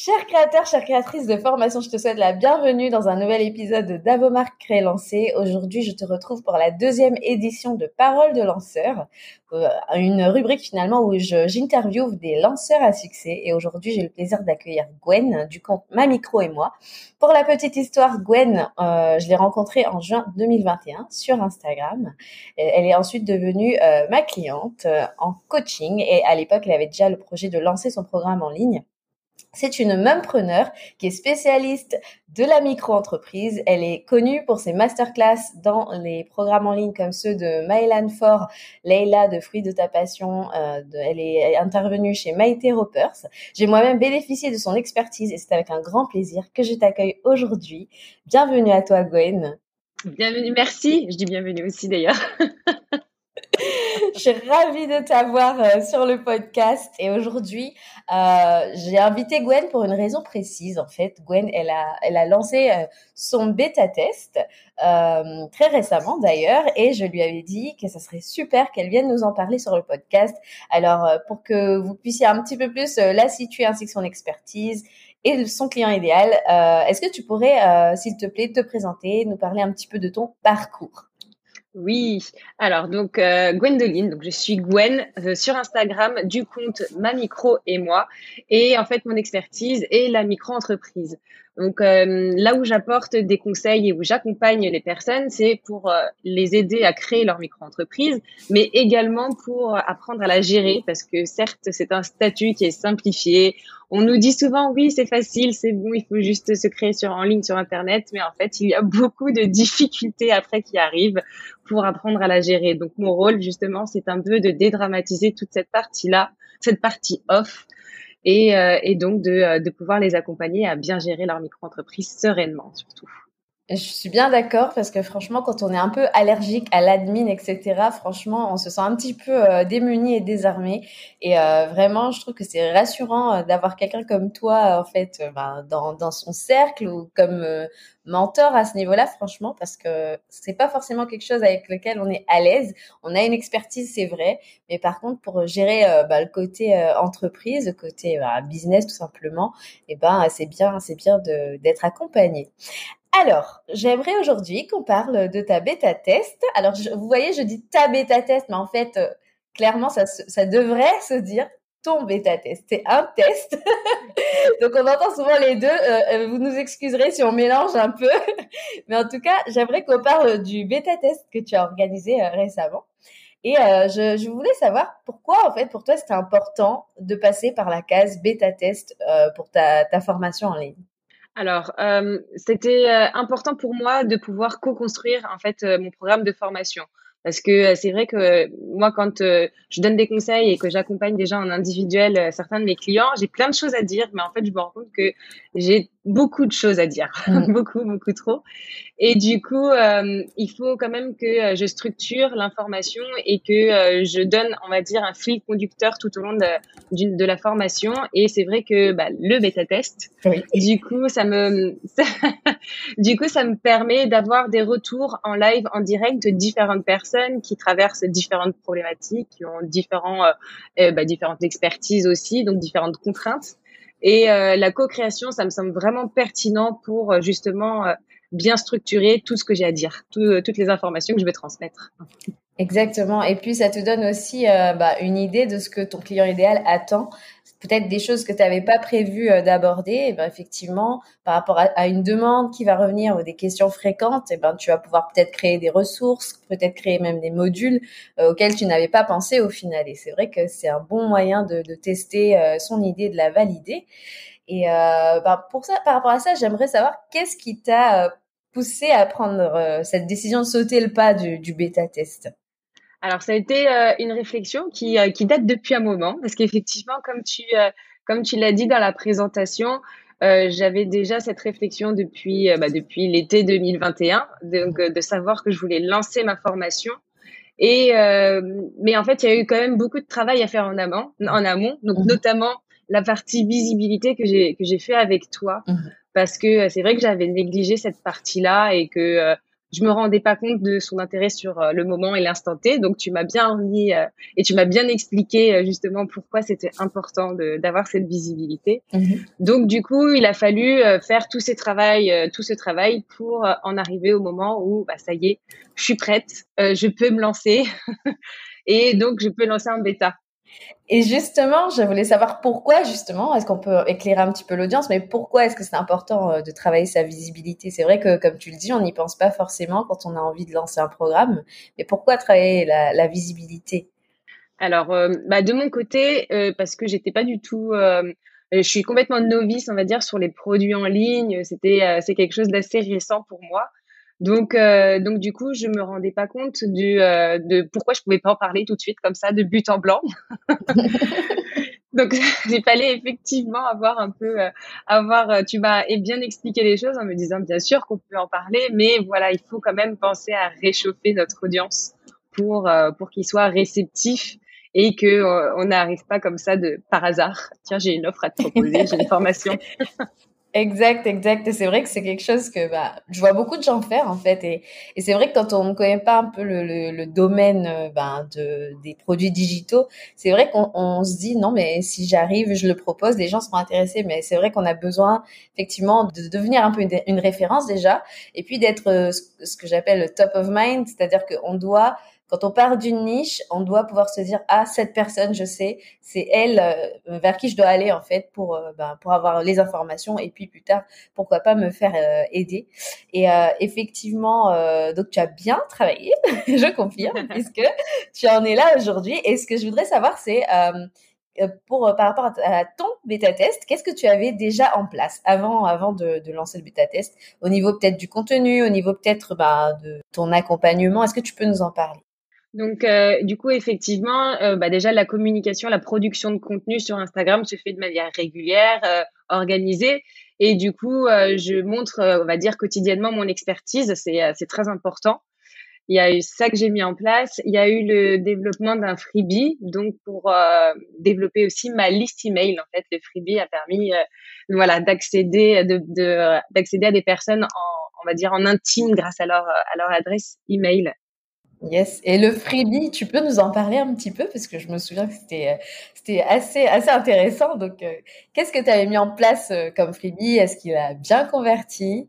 Chers créateurs, chères créatrices de formation, je te souhaite la bienvenue dans un nouvel épisode d'Avomark Créer Lancé. Aujourd'hui, je te retrouve pour la deuxième édition de Parole de lanceur, euh, une rubrique finalement où j'interviewe des lanceurs à succès. Et aujourd'hui, j'ai le plaisir d'accueillir Gwen du compte Ma Micro et moi. Pour la petite histoire, Gwen, euh, je l'ai rencontrée en juin 2021 sur Instagram. Elle est ensuite devenue euh, ma cliente en coaching et à l'époque, elle avait déjà le projet de lancer son programme en ligne. C'est une mumpreneur qui est spécialiste de la micro-entreprise. Elle est connue pour ses masterclass dans les programmes en ligne comme ceux de Mylan Fort, Leila de Fruits de ta passion. Euh, elle est intervenue chez Maïté Ropers. J'ai moi-même bénéficié de son expertise et c'est avec un grand plaisir que je t'accueille aujourd'hui. Bienvenue à toi Gwen. Bienvenue, merci. Je dis bienvenue aussi d'ailleurs. je suis ravie de t'avoir euh, sur le podcast. Et aujourd'hui, euh, j'ai invité Gwen pour une raison précise. En fait, Gwen, elle a, elle a lancé euh, son bêta test euh, très récemment d'ailleurs, et je lui avais dit que ça serait super qu'elle vienne nous en parler sur le podcast. Alors, euh, pour que vous puissiez un petit peu plus la situer ainsi que son expertise et son client idéal, est-ce que tu pourrais, s'il te plaît, te présenter, nous parler un petit peu de ton parcours? Oui, alors donc euh, Gwendoline, donc je suis Gwen euh, sur Instagram du compte Ma Micro et moi. Et en fait mon expertise est la micro-entreprise. Donc euh, là où j'apporte des conseils et où j'accompagne les personnes, c'est pour euh, les aider à créer leur micro-entreprise, mais également pour apprendre à la gérer parce que certes, c'est un statut qui est simplifié. On nous dit souvent oui, c'est facile, c'est bon, il faut juste se créer sur en ligne sur internet, mais en fait, il y a beaucoup de difficultés après qui arrivent pour apprendre à la gérer. Donc mon rôle justement, c'est un peu de dédramatiser toute cette partie-là, cette partie off et, euh, et donc de, euh, de pouvoir les accompagner à bien gérer leur micro-entreprise sereinement surtout. Je suis bien d'accord parce que franchement, quand on est un peu allergique à l'admin, etc., franchement, on se sent un petit peu euh, démuni et désarmé. Et euh, vraiment, je trouve que c'est rassurant euh, d'avoir quelqu'un comme toi, en fait, ben, dans, dans son cercle ou comme mentor à ce niveau-là, franchement, parce que c'est pas forcément quelque chose avec lequel on est à l'aise. On a une expertise, c'est vrai, mais par contre, pour gérer bah, le côté entreprise, le côté bah, business, tout simplement, eh ben, c'est bien, c'est bien d'être accompagné. Alors, j'aimerais aujourd'hui qu'on parle de ta bêta test. Alors, vous voyez, je dis ta bêta test, mais en fait, euh, clairement, ça, ça devrait se dire ton bêta test. C'est un test. Donc, on entend souvent les deux. Euh, euh, vous nous excuserez si on mélange un peu. mais en tout cas, j'aimerais qu'on parle du bêta test que tu as organisé récemment. Et je, je, voulais savoir pourquoi, en fait, pour toi, c'était important de passer par la case bêta test pour ta, ta formation en ligne. Alors, euh, c'était euh, important pour moi de pouvoir co-construire en fait euh, mon programme de formation. Parce que c'est vrai que moi, quand je donne des conseils et que j'accompagne déjà en individuel certains de mes clients, j'ai plein de choses à dire, mais en fait, je me rends compte que j'ai beaucoup de choses à dire, mm. beaucoup, beaucoup trop. Et du coup, euh, il faut quand même que euh, je structure l'information et que euh, je donne, on va dire, un fil conducteur tout au long de, de la formation. Et c'est vrai que bah, le bêta test, du coup, ça me, du coup, ça me permet d'avoir des retours en live, en direct de différentes personnes qui traversent différentes problématiques, qui ont différents, bah, différentes expertises aussi, donc différentes contraintes. Et euh, la co-création, ça me semble vraiment pertinent pour euh, justement euh, bien structurer tout ce que j'ai à dire, toutes les informations que je vais transmettre. Exactement. Et puis, ça te donne aussi bah, une idée de ce que ton client idéal attend. Peut-être des choses que tu n'avais pas prévu euh, d'aborder, eh ben effectivement, par rapport à, une demande qui va revenir ou des questions fréquentes, et eh ben tu vas pouvoir peut-être créer des ressources, peut-être créer même des modules euh, auxquels tu n'avais pas pensé au final. Et c'est vrai que c'est un bon moyen de, de tester euh, son idée, de la valider. Et ben pour ça, par rapport à ça, j'aimerais savoir qu'est-ce qui t'a poussé à prendre cette décision de sauter le pas du, du bêta test? Alors, ça a été euh, une réflexion qui, euh, qui date depuis un moment, parce qu'effectivement, comme tu, euh, comme tu l'as dit dans la présentation, j'avais déjà cette réflexion depuis, bah, depuis l'été 2021, donc de savoir que je voulais lancer ma formation. Et mais en fait, il y a eu quand même beaucoup de travail à faire en amont, en amont, donc mmh. notamment la partie visibilité que j'ai que j'ai fait avec toi, mmh. parce que c'est vrai que j'avais négligé cette partie-là et que je me rendais pas compte de son intérêt sur euh, le moment et l'instant T. Donc tu m'as bien remis euh, et tu m'as bien expliqué euh, justement pourquoi c'était important d'avoir cette visibilité. Mhm. Donc du coup, il a fallu faire tout, ces travail, tout ce travail pour en arriver au moment où bah, ça y est, je suis prête, je peux me lancer et donc je peux lancer un bêta. Et justement, je voulais savoir pourquoi, justement, est-ce qu'on peut éclairer un petit peu l'audience, mais pourquoi est-ce que c'est important euh, de travailler sa visibilité? C'est vrai que, comme tu le dis, on n'y pense pas forcément quand on a envie de lancer un programme, mais pourquoi travailler la, visibilité? Alors, euh, bah, de mon côté, euh, parce que j'étais pas du tout... je suis complètement novice, on va dire, sur les produits en ligne. C'était, c'est quelque chose d'assez récent pour moi. Donc, euh, donc du coup, je me rendais pas compte du, euh, de pourquoi je pouvais pas en parler tout de suite comme ça, de but en blanc. donc, il fallait effectivement avoir un peu, euh, avoir, tu m'as bien expliqué les choses en me disant bien sûr qu'on peut en parler, mais voilà, il faut quand même penser à réchauffer notre audience pour pour qu'il soit réceptif et que on n'arrive pas comme ça de par hasard. Tiens, j'ai une offre à te proposer, j'ai une formation. Exact, exact. Et c'est vrai que c'est quelque chose que bah, je vois beaucoup de gens faire en fait. Et, c'est vrai que quand on ne connaît pas un peu le, le, domaine euh, ben, de, des produits digitaux, c'est vrai qu'on on se dit non mais si j'arrive, je le propose, les gens seront intéressés. Mais c'est vrai qu'on a besoin effectivement de devenir un peu une, référence déjà, et puis d'être euh, ce que j'appelle le top of mind, c'est-à-dire qu'on doit quand on part d'une niche, on doit pouvoir se dire ah cette personne, je sais, c'est elle euh, vers qui je dois aller en fait pour euh, ben, pour avoir les informations et puis plus tard pourquoi pas me faire euh, aider. Et effectivement, donc tu as bien travaillé, je confirme, puisque tu en es là aujourd'hui. Et ce que je voudrais savoir, c'est pour par rapport à, ton bêta test, qu'est-ce que tu avais déjà en place avant avant de, de lancer le bêta test au niveau peut-être du contenu, au niveau peut-être bah, de ton accompagnement Est-ce que tu peux nous en parler? Donc, euh, du coup, effectivement, euh, bah déjà, la communication, la production de contenu sur Instagram se fait de manière régulière, euh, organisée. Et du coup, je montre, on va dire, quotidiennement mon expertise. C'est, très important. Il y a eu ça que j'ai mis en place. Il y a eu le développement d'un freebie, donc pour développer aussi ma liste email. En fait, le freebie a permis, voilà, d'accéder, de, de, à des personnes en, on va dire, en intime grâce à leur, à leur adresse email. Yes. Et le freebie, tu peux nous en parler un petit peu? Parce que je me souviens que c'était euh, assez assez intéressant. Donc, euh, qu'est-ce que tu avais mis en place euh, comme freebie? Est-ce qu'il a bien converti?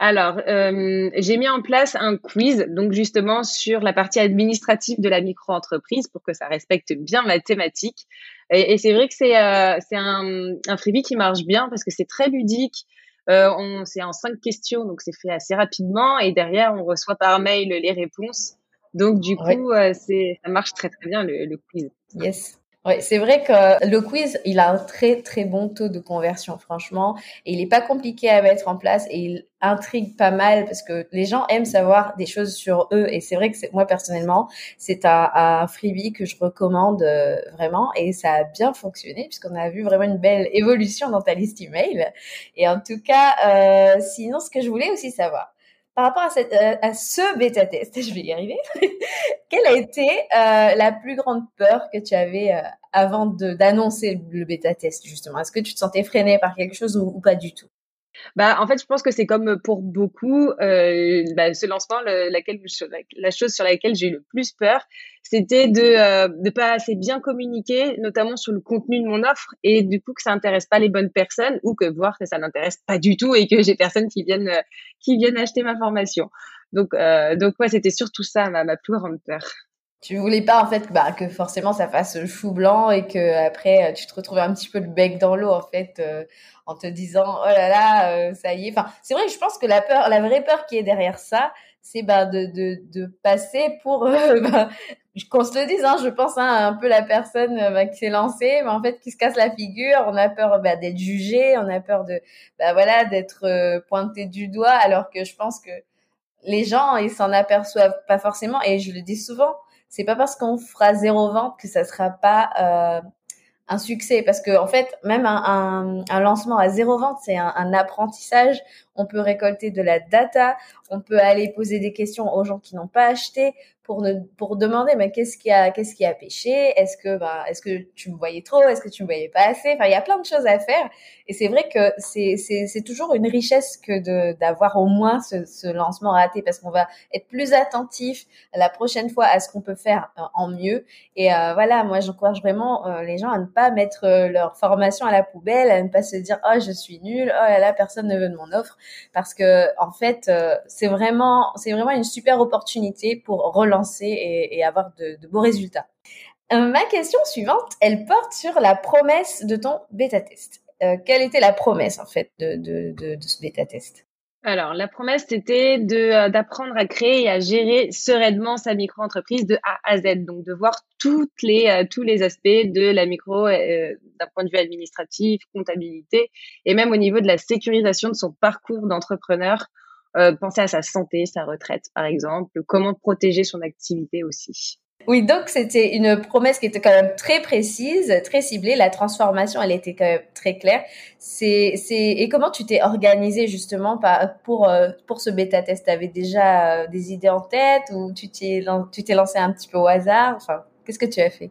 Alors, j'ai mis en place un quiz, donc justement sur la partie administrative de la micro-entreprise pour que ça respecte bien ma thématique. Et, c'est vrai que c'est c'est un, freebie qui marche bien parce que c'est très ludique. on c'est en cinq questions, donc c'est fait assez rapidement. Et derrière, on reçoit par mail les réponses. Donc, du coup, euh, c'est, ça marche très, très bien, le, le quiz. Yes. Ouais, c'est vrai que le quiz, il a un très très bon taux de conversion, franchement, et il est pas compliqué à mettre en place et il intrigue pas mal parce que les gens aiment savoir des choses sur eux et c'est vrai que moi personnellement, c'est un, un, freebie que je recommande euh, vraiment et ça a bien fonctionné puisqu'on a vu vraiment une belle évolution dans ta liste email. Et en tout cas, euh, sinon, ce que je voulais aussi savoir, par rapport à, cette, euh, à ce bêta test, je vais y arriver, quelle a été euh, la plus grande peur que tu avais euh, avant d'annoncer le bêta test, justement? Est-ce que tu te sentais freiné par quelque chose ou pas du tout? Bah, en fait, je pense que c'est comme pour beaucoup, euh, bah, ce lancement, le, laquelle, la chose sur laquelle j'ai eu le plus peur, c'était de ne euh, pas assez bien communiquer, notamment sur le contenu de mon offre, et du coup que ça intéresse pas les bonnes personnes, ou que voir que ça n'intéresse pas du tout et que j'ai personne qui viennent euh, qui viennent acheter ma formation. Donc, euh, donc ouais, c'était surtout ça ma, ma plus grande peur. Tu voulais pas en fait bah, que forcément ça fasse chou blanc et que après tu te retrouves un petit peu le bec dans l'eau en fait euh, en te disant oh là là euh, ça y est. Enfin c'est vrai je pense que la peur, la vraie peur qui est derrière ça, c'est bah, de, de, de passer pour euh, bah, qu'on se le dise, hein, je pense hein, un peu la personne bah, qui s'est lancée, mais en fait qui se casse la figure. On a peur bah, d'être jugé, on a peur de bah, voilà d'être pointé du doigt, alors que je pense que les gens ils s'en aperçoivent pas forcément et je le dis souvent c'est pas parce qu'on fera zéro vente que ça sera pas euh, un succès. Parce que en fait même un, un, lancement à zéro vente c'est un, un, apprentissage. On peut récolter de la data. On peut aller poser des questions aux gens qui n'ont pas acheté pour ne, pour demander mais qu'est-ce qui a qu'est-ce qui a pêché? Est-ce que bah est-ce que tu me voyais trop? Est-ce que tu me voyais pas assez? Enfin il y a plein de choses à faire. Et c'est vrai que c'est c'est toujours une richesse que de d'avoir au moins ce, ce lancement raté parce qu'on va être plus attentif la prochaine fois à ce qu'on peut faire euh, en mieux. Et euh, voilà moi j'encourage vraiment euh, les gens à ne pas mettre leur formation à la poubelle à ne pas se dire oh je suis nulle oh là là personne ne veut de mon offre. Parce que en fait c'est vraiment c'est vraiment une super opportunité pour relancer et, avoir de, beaux résultats. Euh, ma question suivante, elle porte sur la promesse de ton bêta test. Euh, quelle était la promesse en fait de, ce bêta test alors, la promesse, c'était euh, d'apprendre à créer et à gérer sereinement sa micro-entreprise de A à Z. Donc, de voir toutes les, tous les aspects de la micro d'un point de vue administratif, comptabilité, et même au niveau de la sécurisation de son parcours d'entrepreneur euh, penser à sa santé, sa retraite, par exemple, comment protéger son activité aussi. Oui, donc c'était une promesse qui était quand même très précise, très ciblée. La transformation, elle était quand même très claire. C'est, c'est et comment tu t'es organisé justement pour euh, pour ce bêta test Tu avais déjà euh, des idées en tête ou tu t'es tu t'es lancé un petit peu au hasard? Enfin, qu'est-ce que tu as fait?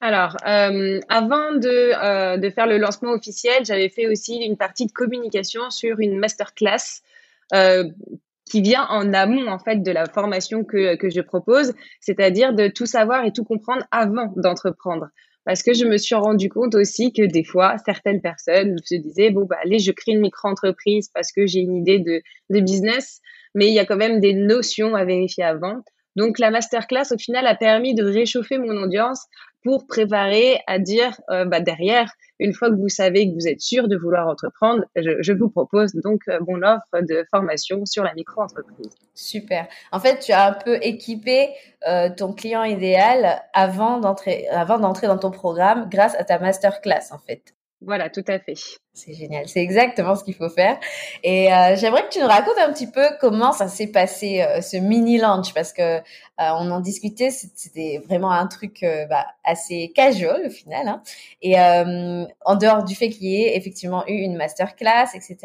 Alors, euh, avant de, de faire le lancement officiel, j'avais fait aussi une partie de communication sur une masterclass euh, qui vient en amont en fait de la formation que, que je propose, c'est-à-dire de tout savoir et tout comprendre avant d'entreprendre. Parce que je me suis rendu compte aussi que des fois, certaines personnes se disaient, bon, bah, allez, je crée une micro-entreprise parce que j'ai une idée de, de business, mais il y a quand même des notions à vérifier avant. Donc, la masterclass, au final, a permis de réchauffer mon audience pour préparer à dire, euh, bah, derrière, une fois que vous savez que vous êtes sûr de vouloir entreprendre, je, vous propose donc euh, mon offre de formation sur la micro-entreprise. Super. En fait, tu as un peu équipé euh, ton client idéal avant d'entrer, avant d'entrer dans ton programme grâce à ta masterclass, en fait. Voilà, tout à fait. C'est génial, c'est exactement ce qu'il faut faire. Et euh, j'aimerais que tu nous racontes un petit peu comment ça s'est passé euh, ce mini launch parce que euh, on en discutait, c'était vraiment un truc bah, assez casual au final. Hein. Et en dehors du fait qu'il y ait effectivement eu une masterclass, etc.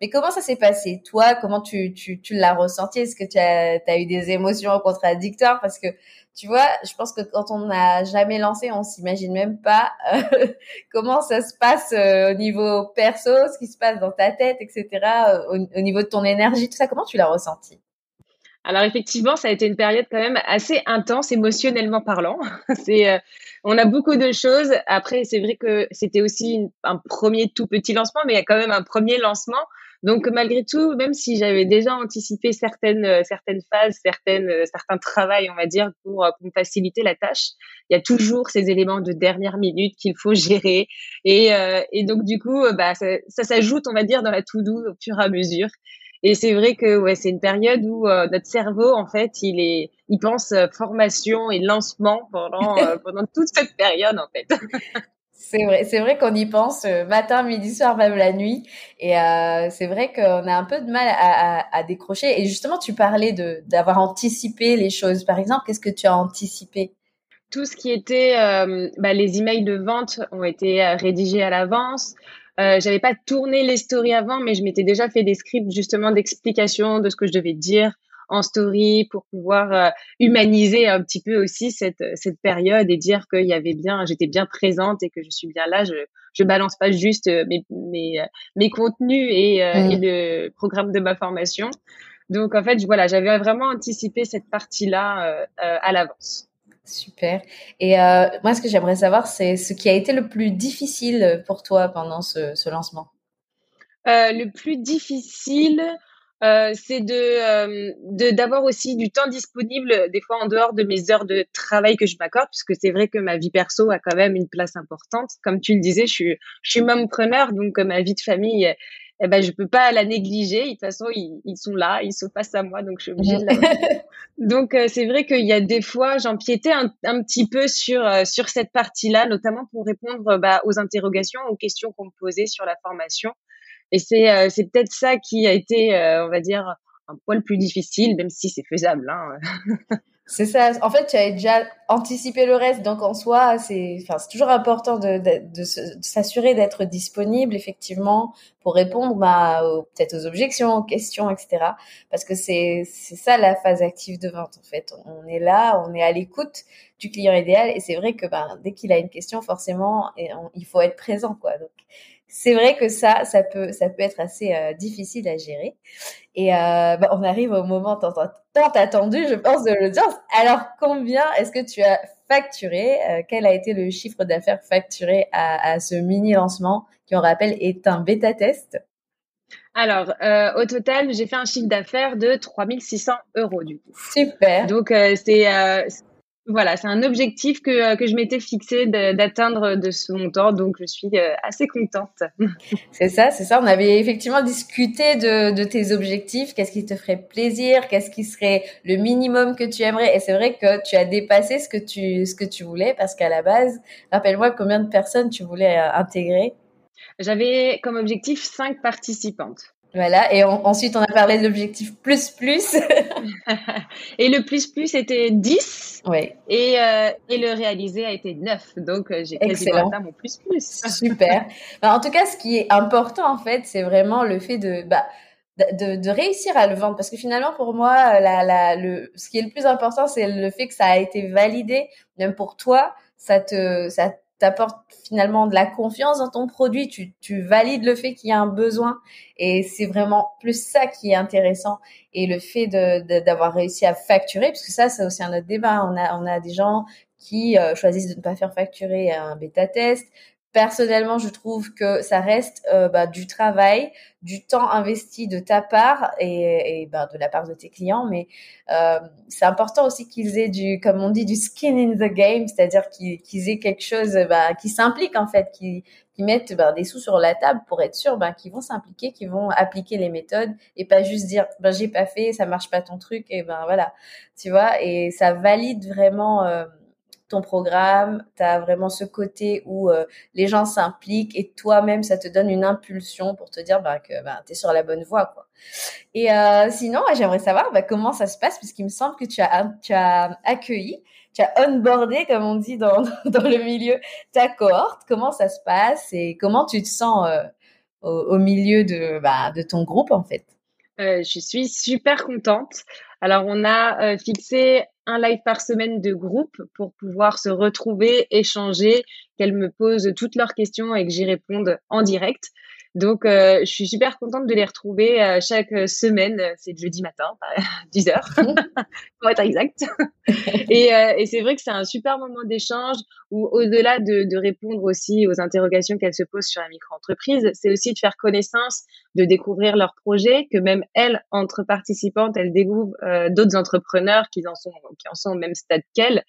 Mais comment ça s'est passé Toi, comment tu, tu, tu l'as ressenti? Est-ce que tu as, as eu des émotions contradictoires? Parce que tu vois, je pense que quand on n'a jamais lancé, on s'imagine même pas euh, comment ça se passe euh, au niveau perso, ce qui se passe dans ta tête, etc. Euh, au, niveau de ton énergie, tout ça. Comment tu l'as ressenti? Alors effectivement, ça a été une période quand même assez intense émotionnellement parlant. c'est, on a beaucoup de choses. Après, c'est vrai que c'était aussi un premier tout petit lancement, mais il y a quand même un premier lancement. Donc malgré tout, même si j'avais déjà anticipé certaines euh, certaines phases, certaines euh, certains travails, on va dire, pour, euh, pour me faciliter la tâche, il y a toujours ces éléments de dernière minute qu'il faut gérer. Et, et donc du coup, bah ça, ça s'ajoute, on va dire, dans la to do au fur et à mesure. Et c'est vrai que ouais, c'est une période où notre cerveau, en fait, il est, il pense formation et lancement pendant pendant toute cette période, en fait. C'est vrai, c'est vrai qu'on y pense euh, matin, midi, soir, même la nuit. Et euh, c'est vrai qu'on a un peu de mal à, décrocher. Et justement, tu parlais de d'avoir anticipé les choses. Par exemple, qu'est-ce que tu as anticipé? Tout ce qui était euh, bah, les emails de vente ont été rédigés à l'avance. Euh, j'avais pas tourné les stories avant, mais je m'étais déjà fait des scripts justement d'explication de ce que je devais dire en story pour pouvoir euh, humaniser un petit peu aussi cette, cette période et dire qu'il y avait bien, j'étais bien présente et que je suis bien là. Je, je balance pas juste euh, mes, mes, euh, mes contenus et, mmh. et le programme de ma formation. Donc en fait, voilà, j'avais vraiment anticipé cette partie-là à l'avance. Super. Et euh, moi, ce que j'aimerais savoir, c'est ce qui a été le plus difficile pour toi pendant ce, ce lancement? Euh, le plus difficile, euh, c'est de de d'avoir aussi du temps disponible des fois en dehors de mes heures de travail que je m'accorde puisque c'est vrai que ma vie perso a quand même une place importante comme tu le disais je suis je suis preneur donc ma vie de famille eh ben je peux pas la négliger. De toute façon, ils, ils sont là, ils sont face à moi, donc je suis obligée de la. donc euh, c'est vrai qu'il y a des fois, j'empiétais un, un petit peu sur euh, sur cette partie-là, notamment pour répondre bah, aux interrogations, aux questions qu'on me posait sur la formation. Et c'est euh, c'est peut-être ça qui a été, on va dire, un poil plus difficile, même si c'est faisable. Hein. C'est ça. En fait, tu avais déjà anticipé le reste. Donc, en soi, c'est, toujours important de, de, s'assurer d'être disponible, effectivement, pour répondre, bah, peut-être aux objections, aux questions, etc. Parce que c'est, c'est ça la phase active de vente, en fait. On est là, on est à l'écoute du client idéal. Et c'est vrai que, ben, dès qu'il a une question, forcément, il faut être présent, quoi. Donc, c'est vrai que ça, ça peut, ça peut être assez euh, difficile à gérer. Et euh, bah, on arrive au moment tant, tant, attendu, je pense, de l'audience. Alors, combien est-ce que tu as facturé euh, Quel a été le chiffre d'affaires facturé à, à, ce mini lancement qui, on rappelle, est un bêta test? Alors, au total, j'ai fait un chiffre d'affaires de 3600 euros du coup. Super. Donc, c'est voilà, c'est un objectif que, euh, que je m'étais fixé d'atteindre de ce montant, donc je suis euh, assez contente. C'est ça, c'est ça. On avait effectivement discuté de, de tes objectifs, qu'est-ce qui te ferait plaisir, qu'est-ce qui serait le minimum que tu aimerais? Et c'est vrai que tu as dépassé ce que tu, ce que tu voulais, parce qu'à la base, rappelle-moi combien de personnes tu voulais euh, intégrer. J'avais comme objectif cinq participantes. Voilà, et ensuite on a parlé de l'objectif plus plus. et le plus plus était 10. Oui. Et, euh, et le réalisé a été 9. Donc euh, j'ai quasiment atteint mon plus plus. Super. Bah, en tout cas, ce qui est important en fait, c'est vraiment le fait de, bah, de, de, réussir à le vendre. Parce que finalement, pour moi, la, la, le, ce qui est le plus important, c'est le fait que ça a été validé. Même pour toi, ça te, ça t'apporte finalement de la confiance dans ton produit, tu, tu valides le fait qu'il y a un besoin et c'est vraiment plus ça qui est intéressant et le fait de, d'avoir réussi à facturer, puisque ça c'est aussi un autre débat. On a on a des gens qui euh, choisissent de ne pas faire facturer un bêta test, personnellement, je trouve que ça reste euh, bah, du travail, du temps investi de ta part et, bah, de la part de tes clients. Mais euh, c'est important aussi qu'ils aient du, comme on dit, du skin in the game, c'est-à-dire qu'ils aient quelque chose bah, qui s'implique en fait, qui, mettent des sous sur la table pour être sûr qu'ils vont s'impliquer, qu'ils vont appliquer les méthodes et pas juste dire ben j'ai pas fait, ça marche pas ton truc et ben voilà, tu vois? Et ça valide vraiment. Euh, ton programme, tu as vraiment ce côté où euh, les gens s'impliquent et toi-même, ça te donne une impulsion pour te dire bah, que bah, tu es sur la bonne voie. Et euh, sinon, j'aimerais savoir bah, comment ça se passe, puisqu'il me semble que tu as, accueilli, tu as onboardé, comme on dit dans, le milieu, ta cohorte. Comment ça se passe et comment tu te sens euh, au, milieu de, bah, de ton groupe, en fait? Je suis super contente. Alors, on a fixé un live par semaine de groupe pour pouvoir se retrouver, échanger, qu'elles me posent toutes leurs questions et que j'y réponde en direct. Donc, euh, je suis super contente de les retrouver euh, chaque semaine. C'est jeudi matin, 10 heures, pour être exact. et, euh, et c'est vrai que c'est un super moment d'échange où, au-delà de, de, répondre aussi aux interrogations qu'elles se posent sur la micro-entreprise, c'est aussi de faire connaissance, de découvrir leurs projets, que même elles, entre participantes, elles découvrent d'autres entrepreneurs qui en sont, qui en sont au même stade qu'elles.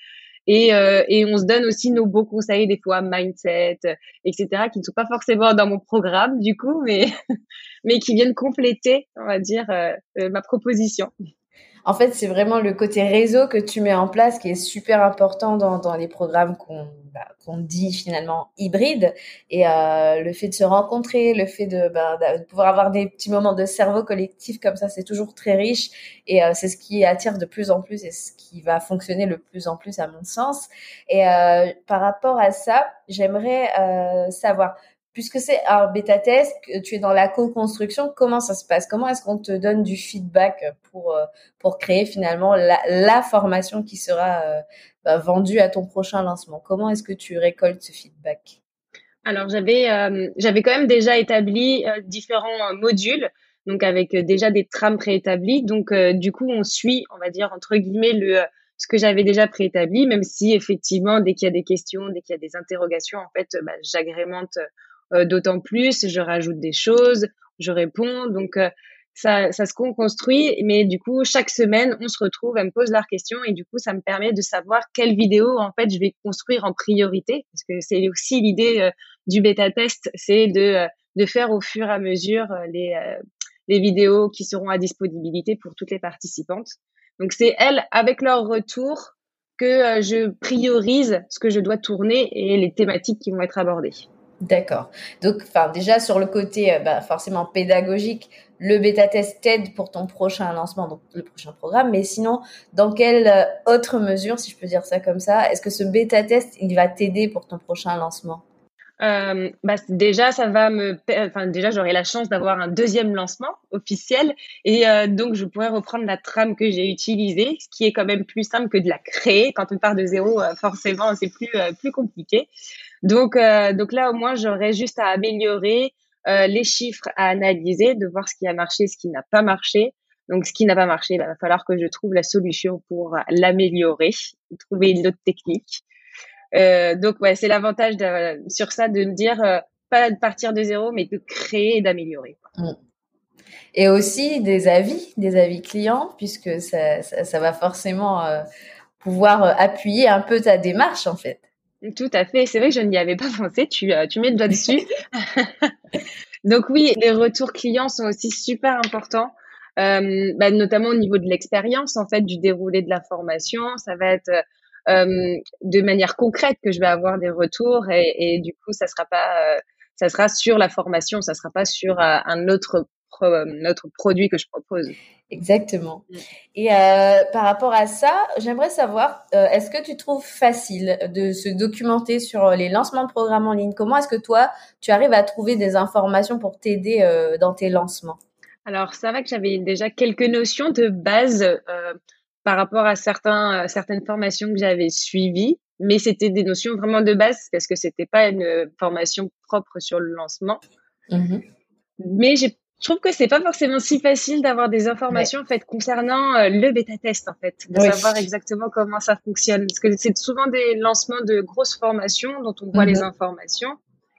Et, euh, et on se donne aussi nos beaux conseils des fois mindset, etc. qui ne sont pas forcément dans mon programme du coup, mais mais qui viennent compléter, on va dire, euh, euh, ma proposition. En fait, c'est vraiment le côté réseau que tu mets en place qui est super important dans, dans les programmes qu'on bah, qu'on dit finalement hybrides. Et euh, le fait de se rencontrer, le fait de, bah, de, pouvoir avoir des petits moments de cerveau collectif comme ça, c'est toujours très riche. Et euh, c'est ce qui attire de plus en plus et ce qui va fonctionner le plus en plus à mon sens. Et euh, par rapport à ça, j'aimerais euh, savoir puisque c'est un bêta test, tu es dans la co-construction, comment ça se passe? Comment est-ce qu'on te donne du feedback pour euh, pour créer finalement la, formation qui sera euh, bah, vendue à ton prochain lancement? Comment est-ce que tu récoltes ce feedback? Alors j'avais euh, j'avais quand même déjà établi différents modules donc avec déjà des trames préétablies. Donc du coup on suit, on va dire entre guillemets le ce que j'avais déjà préétabli, même si effectivement dès qu'il y a des questions, dès qu'il y a des interrogations, en fait, bah, j'agrémente d'autant plus, je rajoute des choses, je réponds. Donc, euh, ça, ça se construit, mais du coup, chaque semaine, on se retrouve, elles me posent leurs questions et du coup, ça me permet de savoir quelle vidéo, en fait, je vais construire en priorité, parce que c'est aussi l'idée euh, du bêta-test, c'est de, euh, de faire au fur et à mesure euh, les, les vidéos qui seront à disponibilité pour toutes les participantes. Donc, c'est elles, avec leur retour, que je priorise ce que je dois tourner et les thématiques qui vont être abordées. D'accord. Donc, enfin, déjà sur le côté bah, forcément pédagogique, le bêta test t'aide pour ton prochain lancement, donc le prochain programme. Mais sinon, dans quelle euh, autre mesure, si je peux dire ça comme ça, est-ce que ce bêta test il va t'aider pour ton prochain lancement? Euh, bah, déjà, ça va me, enfin déjà, j'aurai la chance d'avoir un deuxième lancement officiel et euh, donc je pourrais reprendre la trame que j'ai utilisée, ce qui est quand même plus simple que de la créer. Quand on part de zéro, forcément, c'est plus plus compliqué. Donc donc là, au moins, j'aurais juste à améliorer euh, les chiffres à analyser, de voir ce qui a marché, ce qui n'a pas marché. Donc, ce qui n'a pas marché, bah, il va falloir que je trouve la solution pour l'améliorer, trouver une autre technique. Euh, donc, ouais, c'est l'avantage sur ça de me dire euh, pas de partir de zéro, mais de créer et d'améliorer. Mm. Et aussi des avis, des avis clients, puisque ça, ça, ça va forcément euh, pouvoir appuyer un peu ta démarche, en fait. Tout à fait. C'est vrai que je n'y avais pas pensé. Tu, euh, tu mets le doigt dessus. Donc oui, les retours clients sont aussi super importants, euh, bah, notamment au niveau de l'expérience en fait du déroulé de la formation. Ça va être euh, de manière concrète que je vais avoir des retours et, du coup ça sera pas, ça sera sur la formation, ça sera pas sur un autre notre produit que je propose. Exactement. Mm. Et euh, par rapport à ça, j'aimerais savoir, euh, est-ce que tu trouves facile de se documenter sur les lancements de programmes en ligne? Comment est-ce que toi, tu arrives à trouver des informations pour t'aider euh, dans tes lancements? Alors, ça va que j'avais déjà quelques notions de base euh, par rapport à certains, certaines formations que j'avais suivies, mais c'était des notions vraiment de base parce que c'était pas une formation propre sur le lancement. Mm-hmm. Mais j'ai je trouve que c'est pas forcément si facile d'avoir des informations en fait concernant euh, le bêta test en fait, de savoir exactement comment ça fonctionne. Parce que c'est souvent des lancements de grosses formations dont on voit les mhm. informations,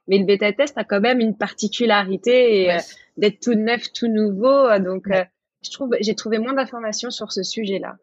mais le bêta test a quand même une particularité euh, d'être tout neuf, tout nouveau, donc euh, je trouve j'ai trouvé moins d'informations sur ce sujet-là.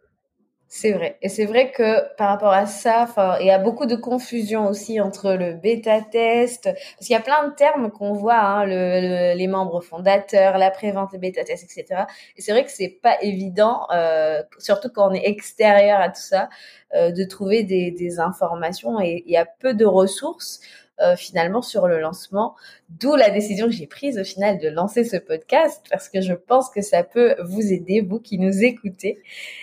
C'est vrai. Et c'est vrai que par rapport à ça, il y a beaucoup de confusion aussi entre le bêta-test, parce qu'il y a plein de termes qu'on voit, hein, le, les membres fondateurs, la prévente, le bêta-test, etc. Et c'est vrai que c'est pas évident, euh, surtout quand on est extérieur à tout ça, euh, de trouver des, des informations et il y a peu de ressources. Euh, finalement sur le lancement. D'où la décision que j'ai prise au final de lancer ce podcast parce que je pense que ça peut vous aider, vous qui nous écoutez.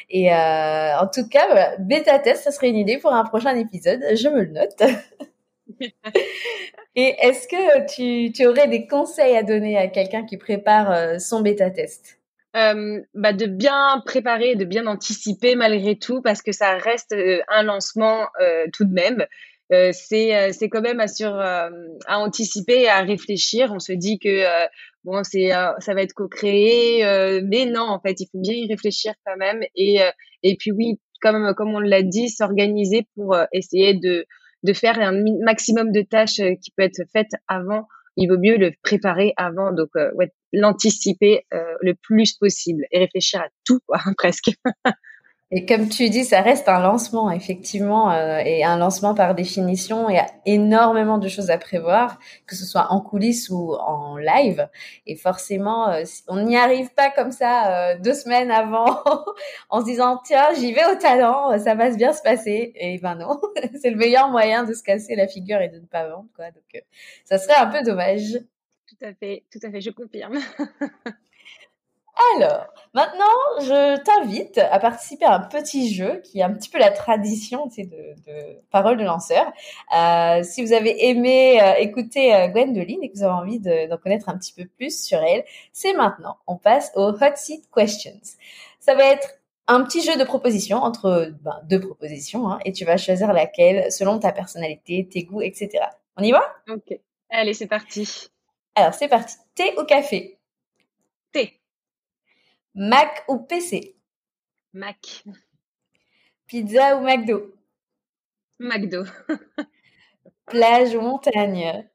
Et euh, en tout cas, bêta test, ça serait une idée pour un prochain épisode. Je me le note. Et est-ce que tu, tu, aurais des conseils à donner à quelqu'un qui prépare euh, son bêta test? Euh, bah de bien préparer, de bien anticiper malgré tout, parce que ça reste un lancement euh, tout de même. Euh, c'est euh, c'est quand même à sur euh, à anticiper à réfléchir. On se dit que bon c'est ça va être co-créé mais non en fait il faut bien y réfléchir quand même et et puis oui comme comme on l'a dit s'organiser pour essayer de de faire un maximum de tâches qui peut être faites avant. Il vaut mieux le préparer avant. Donc ouais, l'anticiper le plus possible et réfléchir à tout presque Et comme tu dis, ça reste un lancement, effectivement, euh, et un lancement par définition, il y a énormément de choses à prévoir, que ce soit en coulisses ou en live. Et forcément, euh, on n'y arrive pas comme ça euh, deux semaines avant, en se disant tiens, j'y vais au talent, ça va bien se passer. Et ben non, c'est le meilleur moyen de se casser la figure et de ne pas vendre, quoi. Donc, ça serait un peu dommage. Tout à fait, tout à fait, je confirme. Alors, maintenant, je t'invite à participer à un petit jeu qui est un petit peu la tradition de, de Parole de lanceur. Euh, si vous avez aimé euh, écouter euh, Gwendoline et que vous avez envie d'en connaître un petit peu plus sur elle, c'est maintenant. On passe au Hot Seat Questions. Ça va être un petit jeu de propositions entre ben, deux propositions hein, et tu vas choisir laquelle selon ta personnalité, tes goûts, etc. On y va? Ok. Allez, c'est parti. Alors, c'est parti. Thé ou café? Mac ou PC Mac. Pizza ou McDo? McDo. plage ou montagne?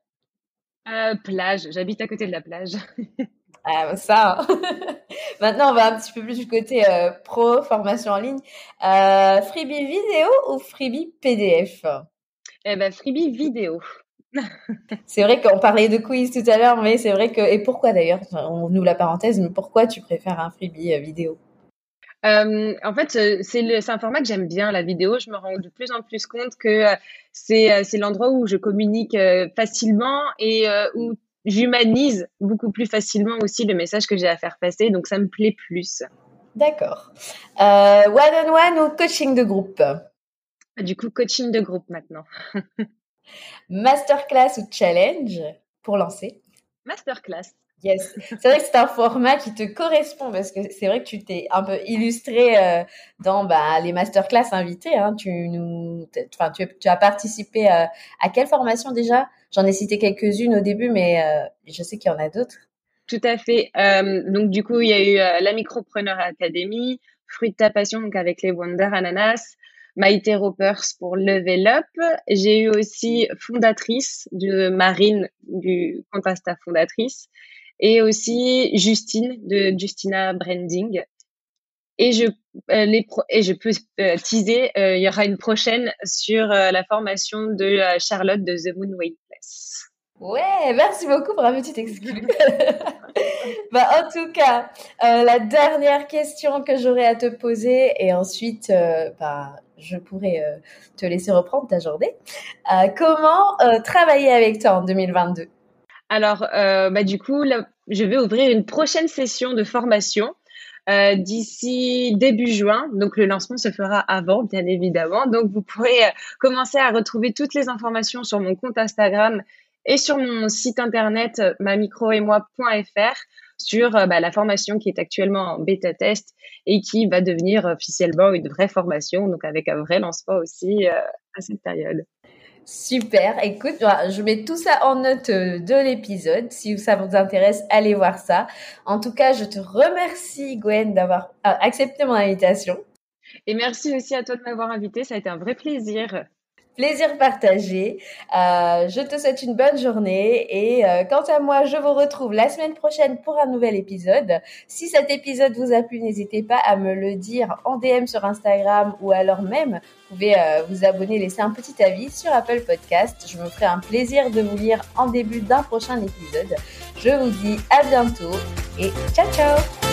Euh, Plage. J'habite à côté de la plage. ah, ça. Hein. Maintenant, on va un petit peu plus du côté pro, formation en ligne. freebie vidéo ou freebie PDF Eh ben, freebie vidéo. C'est vrai qu'on parlait de quiz tout à l'heure, mais c'est vrai que. Et pourquoi d'ailleurs On nous la parenthèse, mais pourquoi tu préfères un freebie euh, vidéo? Euh, en fait, euh, c'est un format que j'aime bien, la vidéo. Je me rends de plus en plus compte que c'est l'endroit où je communique facilement et où j'humanise beaucoup plus facilement aussi le message que j'ai à faire passer. Donc, ça me plaît plus. D'accord. One-on-one ou coaching de groupe? Du coup, coaching de groupe maintenant. Masterclass ou challenge pour lancer? Masterclass. Yes, c'est vrai que c'est un format qui te correspond parce que c'est vrai que tu t'es un peu illustré euh, dans bah, les masterclass invités. Hein. Tu nous, enfin, tu, as participé euh, à quelle formation déjà? J'en ai cité quelques-unes au début, mais euh, je sais qu'il y en a d'autres. Tout à fait. donc du coup, il y a eu la Micropreneur Academy, Fruit de ta passion, donc avec les Wonder Ananas, Maïté Ropers pour Level Up. J'ai eu aussi fondatrice de Marine du Contasta fondatrice et aussi Justine de Justina Branding. Et je, euh, les et je peux euh, teaser, euh, il y aura une prochaine sur la formation de Charlotte de The Moon Weightless. Ouais, merci beaucoup pour la petite exclu. bah, en tout cas, la dernière question que j'aurais à te poser et ensuite, bah, je pourrais euh, te laisser reprendre ta journée. Euh, comment euh, travailler avec toi en 2022 Alors, bah, du coup, je vais ouvrir une prochaine session de formation d'ici début juin. Donc, le lancement se fera avant, bien évidemment. Donc, vous pourrez commencer à retrouver toutes les informations sur mon compte Instagram et sur mon site internet mamicroetmoi.fr sur euh, bah, la formation qui est actuellement en bêta test et qui va devenir officiellement une vraie formation, donc avec un vrai lancement aussi euh, à cette période. Super. Écoute, je mets tout ça en note euh, de l'épisode. Si ça vous intéresse, allez voir ça. En tout cas, je te remercie, Gwen, d'avoir accepté mon invitation. Et merci aussi à toi de m'avoir invité. Ça a été un vrai plaisir. Plaisir partagé. Euh, je te souhaite une bonne journée et euh, quant à moi, je vous retrouve la semaine prochaine pour un nouvel épisode. Si cet épisode vous a plu, n'hésitez pas à me le dire en DM sur Instagram ou alors même vous pouvez euh, vous abonner, laisser un petit avis sur Apple Podcast. Je me ferai un plaisir de vous lire en début d'un prochain épisode. Je vous dis à bientôt et ciao ciao